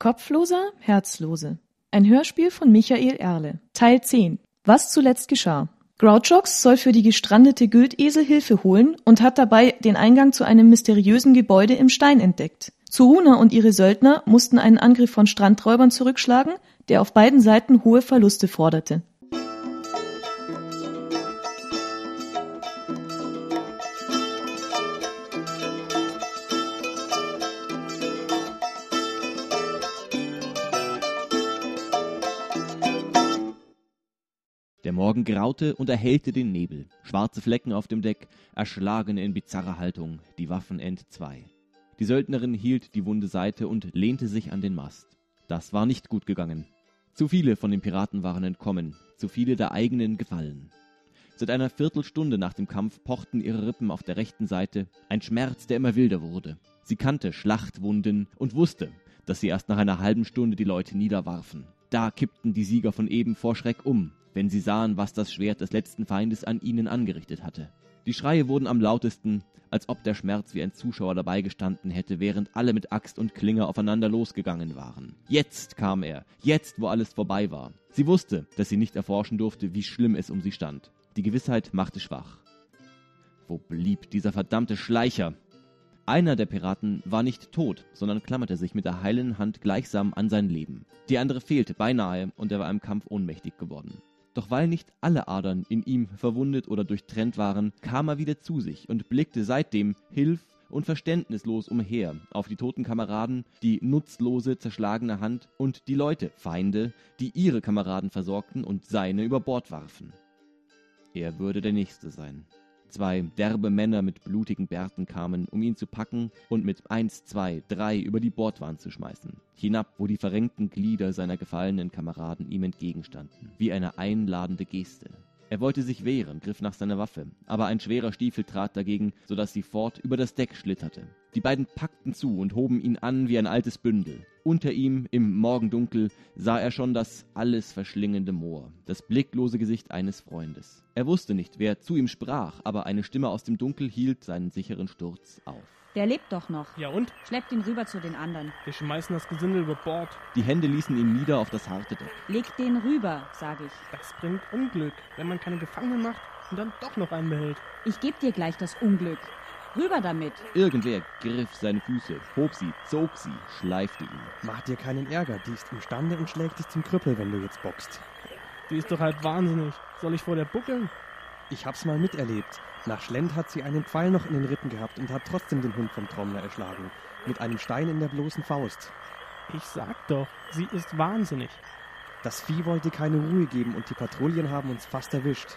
Kopfloser, Herzlose. Ein Hörspiel von Michael Erle. Teil 10. Was zuletzt geschah. Grouchox soll für die gestrandete Güldesel Hilfe holen und hat dabei den Eingang zu einem mysteriösen Gebäude im Stein entdeckt. Zuhuna und ihre Söldner mussten einen Angriff von Strandräubern zurückschlagen, der auf beiden Seiten hohe Verluste forderte. Morgen graute und erhellte den Nebel. Schwarze Flecken auf dem Deck, Erschlagene in bizarrer Haltung, die Waffen entzwei. Die Söldnerin hielt die wunde Seite und lehnte sich an den Mast. Das war nicht gut gegangen. Zu viele von den Piraten waren entkommen, zu viele der eigenen gefallen. Seit einer Viertelstunde nach dem Kampf pochten ihre Rippen auf der rechten Seite, ein Schmerz, der immer wilder wurde. Sie kannte Schlachtwunden und wusste, dass sie erst nach einer halben Stunde die Leute niederwarfen. Da kippten die Sieger von eben vor Schreck um, wenn sie sahen, was das Schwert des letzten Feindes an ihnen angerichtet hatte. Die Schreie wurden am lautesten, als ob der Schmerz wie ein Zuschauer dabei gestanden hätte, während alle mit Axt und Klinge aufeinander losgegangen waren. Jetzt kam er, jetzt, wo alles vorbei war. Sie wusste, dass sie nicht erforschen durfte, wie schlimm es um sie stand. Die Gewissheit machte schwach. Wo blieb dieser verdammte Schleicher? Einer der Piraten war nicht tot, sondern klammerte sich mit der heilen Hand gleichsam an sein Leben. Die andere fehlte beinahe und er war im Kampf ohnmächtig geworden. Doch weil nicht alle Adern in ihm verwundet oder durchtrennt waren, kam er wieder zu sich und blickte seitdem hilf und verständnislos umher auf die toten Kameraden, die nutzlose, zerschlagene Hand und die Leute, Feinde, die ihre Kameraden versorgten und seine über Bord warfen. Er würde der Nächste sein. Zwei derbe Männer mit blutigen Bärten kamen, um ihn zu packen und mit eins, zwei, drei über die Bordwand zu schmeißen. Hinab, wo die verrenkten Glieder seiner gefallenen Kameraden ihm entgegenstanden, wie eine einladende Geste. Er wollte sich wehren, griff nach seiner Waffe, aber ein schwerer Stiefel trat dagegen, so dass sie fort über das Deck schlitterte. Die beiden packten zu und hoben ihn an wie ein altes Bündel. Unter ihm, im Morgendunkel, sah er schon das alles verschlingende Moor, das blicklose Gesicht eines Freundes. Er wusste nicht, wer zu ihm sprach, aber eine Stimme aus dem Dunkel hielt seinen sicheren Sturz auf. Der lebt doch noch. Ja und? Schleppt ihn rüber zu den anderen. Wir schmeißen das Gesindel über Bord. Die Hände ließen ihn nieder auf das harte Deck. Legt den rüber, sag ich. Das bringt Unglück, wenn man keine Gefangenen macht und dann doch noch einen behält. Ich geb dir gleich das Unglück. Rüber damit. Irgendwer griff seine Füße, hob sie, zog sie, schleifte ihn. Mach dir keinen Ärger, die ist imstande und schlägt dich zum Krüppel, wenn du jetzt boxt. Die ist doch halt wahnsinnig. Soll ich vor der buckeln? Ich hab's mal miterlebt. Nach Schlend hat sie einen Pfeil noch in den Rippen gehabt und hat trotzdem den Hund vom Trommler erschlagen. Mit einem Stein in der bloßen Faust. Ich sag doch, sie ist wahnsinnig. Das Vieh wollte keine Ruhe geben und die Patrouillen haben uns fast erwischt.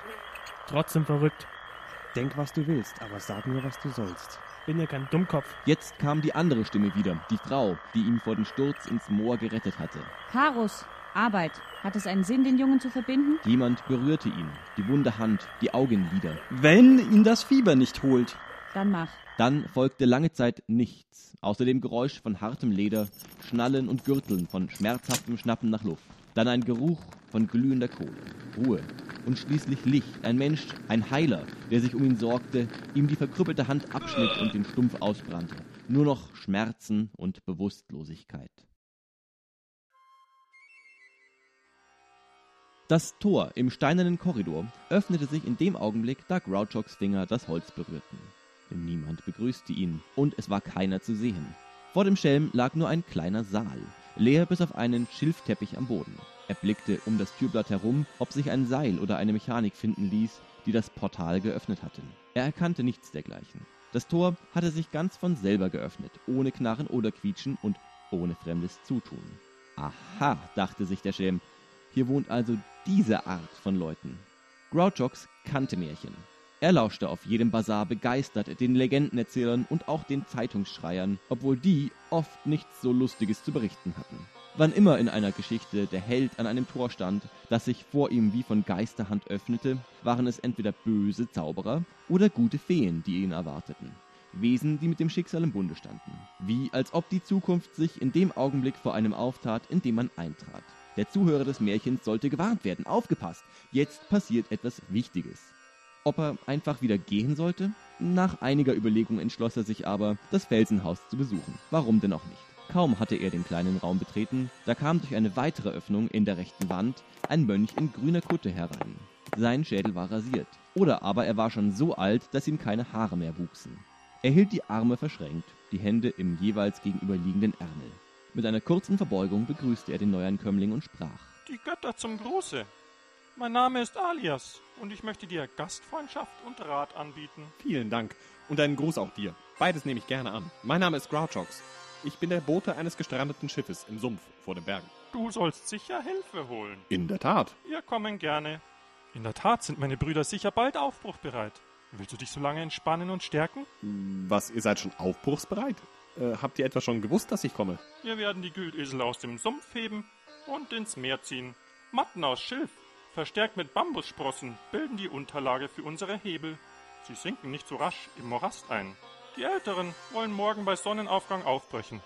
Trotzdem verrückt. Denk, was du willst, aber sag mir, was du sollst. Bin ja kein Dummkopf. Jetzt kam die andere Stimme wieder, die Frau, die ihn vor dem Sturz ins Moor gerettet hatte. Harus, Arbeit. Hat es einen Sinn, den Jungen zu verbinden? Jemand berührte ihn, die wunde Hand, die Augenlider. Wenn ihn das Fieber nicht holt. Dann mach. Dann folgte lange Zeit nichts, außer dem Geräusch von hartem Leder, Schnallen und Gürteln von schmerzhaftem Schnappen nach Luft. Dann ein Geruch von glühender Kohle, Ruhe und schließlich Licht, ein Mensch, ein Heiler, der sich um ihn sorgte, ihm die verkrüppelte Hand abschnitt und den Stumpf ausbrannte. Nur noch Schmerzen und Bewusstlosigkeit. Das Tor im steinernen Korridor öffnete sich in dem Augenblick, da Grouchoks Finger das Holz berührten. Niemand begrüßte ihn, und es war keiner zu sehen. Vor dem Schelm lag nur ein kleiner Saal, leer bis auf einen Schilfteppich am Boden. Er blickte um das Türblatt herum, ob sich ein Seil oder eine Mechanik finden ließ, die das Portal geöffnet hatten. Er erkannte nichts dergleichen. Das Tor hatte sich ganz von selber geöffnet, ohne Knarren oder Quietschen und ohne fremdes Zutun. Aha, dachte sich der Schelm, hier wohnt also diese Art von Leuten. Grouchox kannte Märchen. Er lauschte auf jedem Bazar begeistert den Legendenerzählern und auch den Zeitungsschreiern, obwohl die oft nichts so Lustiges zu berichten hatten. Wann immer in einer Geschichte der Held an einem Tor stand, das sich vor ihm wie von Geisterhand öffnete, waren es entweder böse Zauberer oder gute Feen, die ihn erwarteten. Wesen, die mit dem Schicksal im Bunde standen. Wie als ob die Zukunft sich in dem Augenblick vor einem auftat, in dem man eintrat. Der Zuhörer des Märchens sollte gewarnt werden. Aufgepasst! Jetzt passiert etwas Wichtiges. Ob er einfach wieder gehen sollte? Nach einiger Überlegung entschloss er sich aber, das Felsenhaus zu besuchen. Warum denn auch nicht? Kaum hatte er den kleinen Raum betreten, da kam durch eine weitere Öffnung in der rechten Wand ein Mönch in grüner Kutte herein. Sein Schädel war rasiert. Oder aber er war schon so alt, dass ihm keine Haare mehr wuchsen. Er hielt die Arme verschränkt, die Hände im jeweils gegenüberliegenden Ärmel. Mit einer kurzen Verbeugung begrüßte er den Neuankömmling und sprach. Die Götter zum Gruße. Mein Name ist Alias und ich möchte dir Gastfreundschaft und Rat anbieten. Vielen Dank. Und einen Gruß auch dir. Beides nehme ich gerne an. Mein Name ist Grouchox. Ich bin der Bote eines gestrandeten Schiffes im Sumpf vor den Bergen. Du sollst sicher Hilfe holen. In der Tat. Wir kommen gerne. In der Tat sind meine Brüder sicher bald aufbruchbereit. Willst du dich so lange entspannen und stärken? Was, ihr seid schon aufbruchsbereit? Äh, habt ihr etwa schon gewusst, dass ich komme? Wir werden die Güldesel aus dem Sumpf heben und ins Meer ziehen. Matten aus Schilf, verstärkt mit Bambussprossen, bilden die Unterlage für unsere Hebel. Sie sinken nicht so rasch im Morast ein. Die Älteren wollen morgen bei Sonnenaufgang aufbrechen.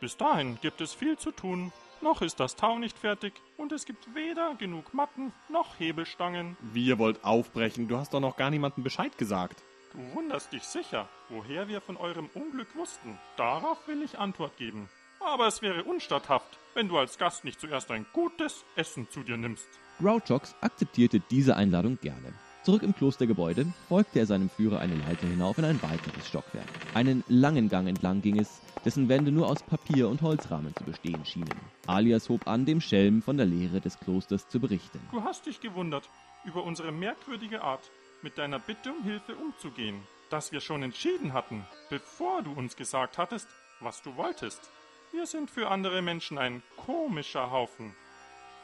Bis dahin gibt es viel zu tun. Noch ist das Tau nicht fertig und es gibt weder genug Matten noch Hebelstangen. Wie ihr wollt aufbrechen? Du hast doch noch gar niemandem Bescheid gesagt. Du wunderst dich sicher, woher wir von eurem Unglück wussten. Darauf will ich Antwort geben. Aber es wäre unstatthaft, wenn du als Gast nicht zuerst ein gutes Essen zu dir nimmst. Grouchox akzeptierte diese Einladung gerne. Zurück im Klostergebäude folgte er seinem Führer eine Leiter hinauf in ein weiteres Stockwerk. Einen langen Gang entlang ging es, dessen Wände nur aus Papier und Holzrahmen zu bestehen schienen. Alias hob an, dem Schelm von der Lehre des Klosters zu berichten. Du hast dich gewundert über unsere merkwürdige Art, mit deiner Bitte um Hilfe umzugehen, dass wir schon entschieden hatten, bevor du uns gesagt hattest, was du wolltest. Wir sind für andere Menschen ein komischer Haufen.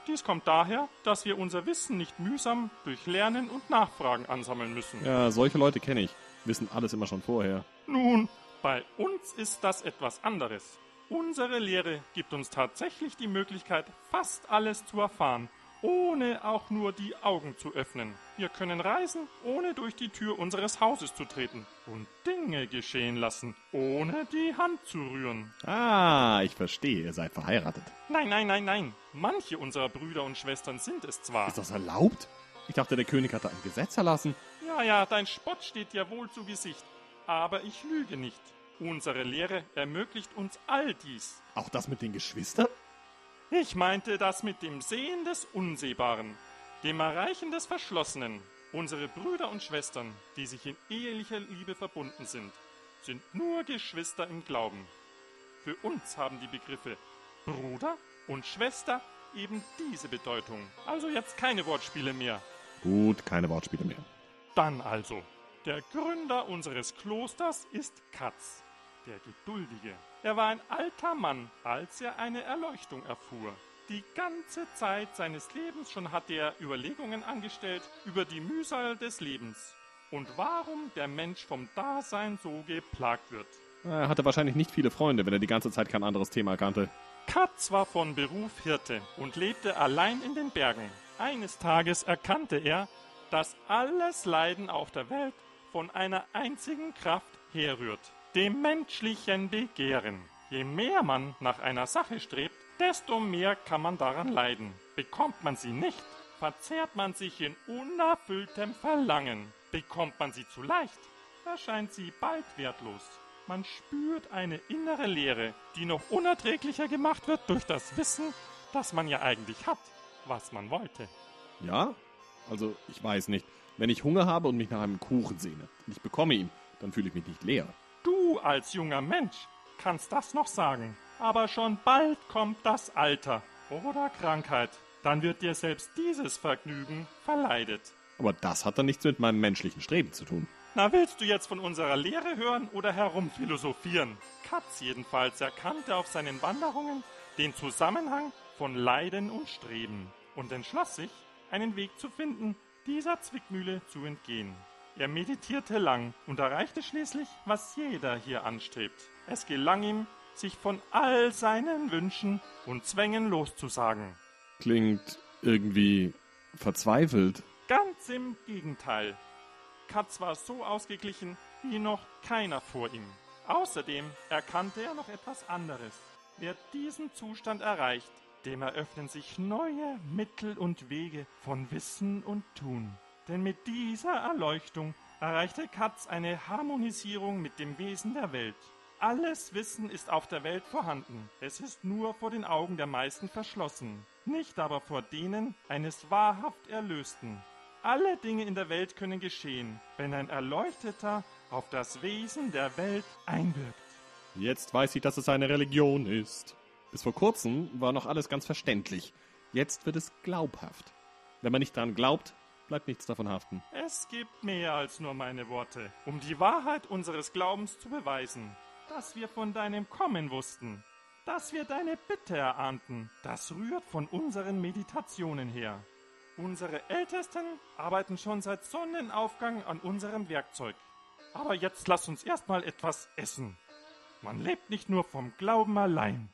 Dies kommt daher, dass wir unser Wissen nicht mühsam durch Lernen und Nachfragen ansammeln müssen. Ja, solche Leute kenne ich. Wissen alles immer schon vorher. Nun, bei uns ist das etwas anderes. Unsere Lehre gibt uns tatsächlich die Möglichkeit, fast alles zu erfahren, ohne auch nur die Augen zu öffnen. Wir können reisen, ohne durch die Tür unseres Hauses zu treten und Dinge geschehen lassen, ohne die Hand zu rühren. Ah, ich verstehe. Ihr seid verheiratet. Nein, nein, nein, nein. Manche unserer Brüder und Schwestern sind es zwar. Ist das erlaubt? Ich dachte, der König hatte ein Gesetz erlassen. Ja, ja, dein Spott steht dir wohl zu Gesicht. Aber ich lüge nicht. Unsere Lehre ermöglicht uns all dies. Auch das mit den Geschwistern? Ich meinte das mit dem Sehen des Unsehbaren, dem Erreichen des Verschlossenen. Unsere Brüder und Schwestern, die sich in ehelicher Liebe verbunden sind, sind nur Geschwister im Glauben. Für uns haben die Begriffe Bruder und Schwester eben diese Bedeutung. Also jetzt keine Wortspiele mehr. Gut, keine Wortspiele mehr. Dann also. Der Gründer unseres Klosters ist Katz, der Geduldige. Er war ein alter Mann, als er eine Erleuchtung erfuhr. Die ganze Zeit seines Lebens schon hatte er Überlegungen angestellt über die Mühsal des Lebens und warum der Mensch vom Dasein so geplagt wird. Er hatte wahrscheinlich nicht viele Freunde, wenn er die ganze Zeit kein anderes Thema kannte. Katz war von Beruf Hirte und lebte allein in den Bergen. Eines Tages erkannte er, dass alles Leiden auf der Welt von einer einzigen Kraft herrührt, dem menschlichen Begehren. Je mehr man nach einer Sache strebt, desto mehr kann man daran leiden. Bekommt man sie nicht, verzehrt man sich in unerfülltem Verlangen. Bekommt man sie zu leicht, erscheint sie bald wertlos. Man spürt eine innere Leere, die noch unerträglicher gemacht wird durch das Wissen, dass man ja eigentlich hat, was man wollte. Ja? Also, ich weiß nicht. Wenn ich Hunger habe und mich nach einem Kuchen sehne und ich bekomme ihn, dann fühle ich mich nicht leer. Du als junger Mensch kannst das noch sagen. Aber schon bald kommt das Alter oder Krankheit. Dann wird dir selbst dieses Vergnügen verleidet. Aber das hat dann nichts mit meinem menschlichen Streben zu tun. Na, willst du jetzt von unserer Lehre hören oder herumphilosophieren? Katz jedenfalls erkannte auf seinen Wanderungen den Zusammenhang von Leiden und Streben und entschloss sich, einen Weg zu finden, dieser Zwickmühle zu entgehen. Er meditierte lang und erreichte schließlich, was jeder hier anstrebt. Es gelang ihm, sich von all seinen Wünschen und Zwängen loszusagen. Klingt irgendwie verzweifelt. Ganz im Gegenteil. Katz war so ausgeglichen wie noch keiner vor ihm. Außerdem erkannte er noch etwas anderes. Wer diesen Zustand erreicht, dem eröffnen sich neue Mittel und Wege von Wissen und Tun. Denn mit dieser Erleuchtung erreichte Katz eine Harmonisierung mit dem Wesen der Welt. Alles Wissen ist auf der Welt vorhanden. Es ist nur vor den Augen der meisten verschlossen, nicht aber vor denen eines wahrhaft Erlösten. Alle Dinge in der Welt können geschehen, wenn ein Erleuchteter auf das Wesen der Welt einwirkt. Jetzt weiß ich, dass es eine Religion ist. Bis vor kurzem war noch alles ganz verständlich. Jetzt wird es glaubhaft. Wenn man nicht dran glaubt, bleibt nichts davon haften. Es gibt mehr als nur meine Worte, um die Wahrheit unseres Glaubens zu beweisen. Dass wir von deinem Kommen wussten, dass wir deine Bitte erahnten, das rührt von unseren Meditationen her. Unsere Ältesten arbeiten schon seit Sonnenaufgang an unserem Werkzeug. Aber jetzt lass uns erstmal etwas essen. Man lebt nicht nur vom Glauben allein.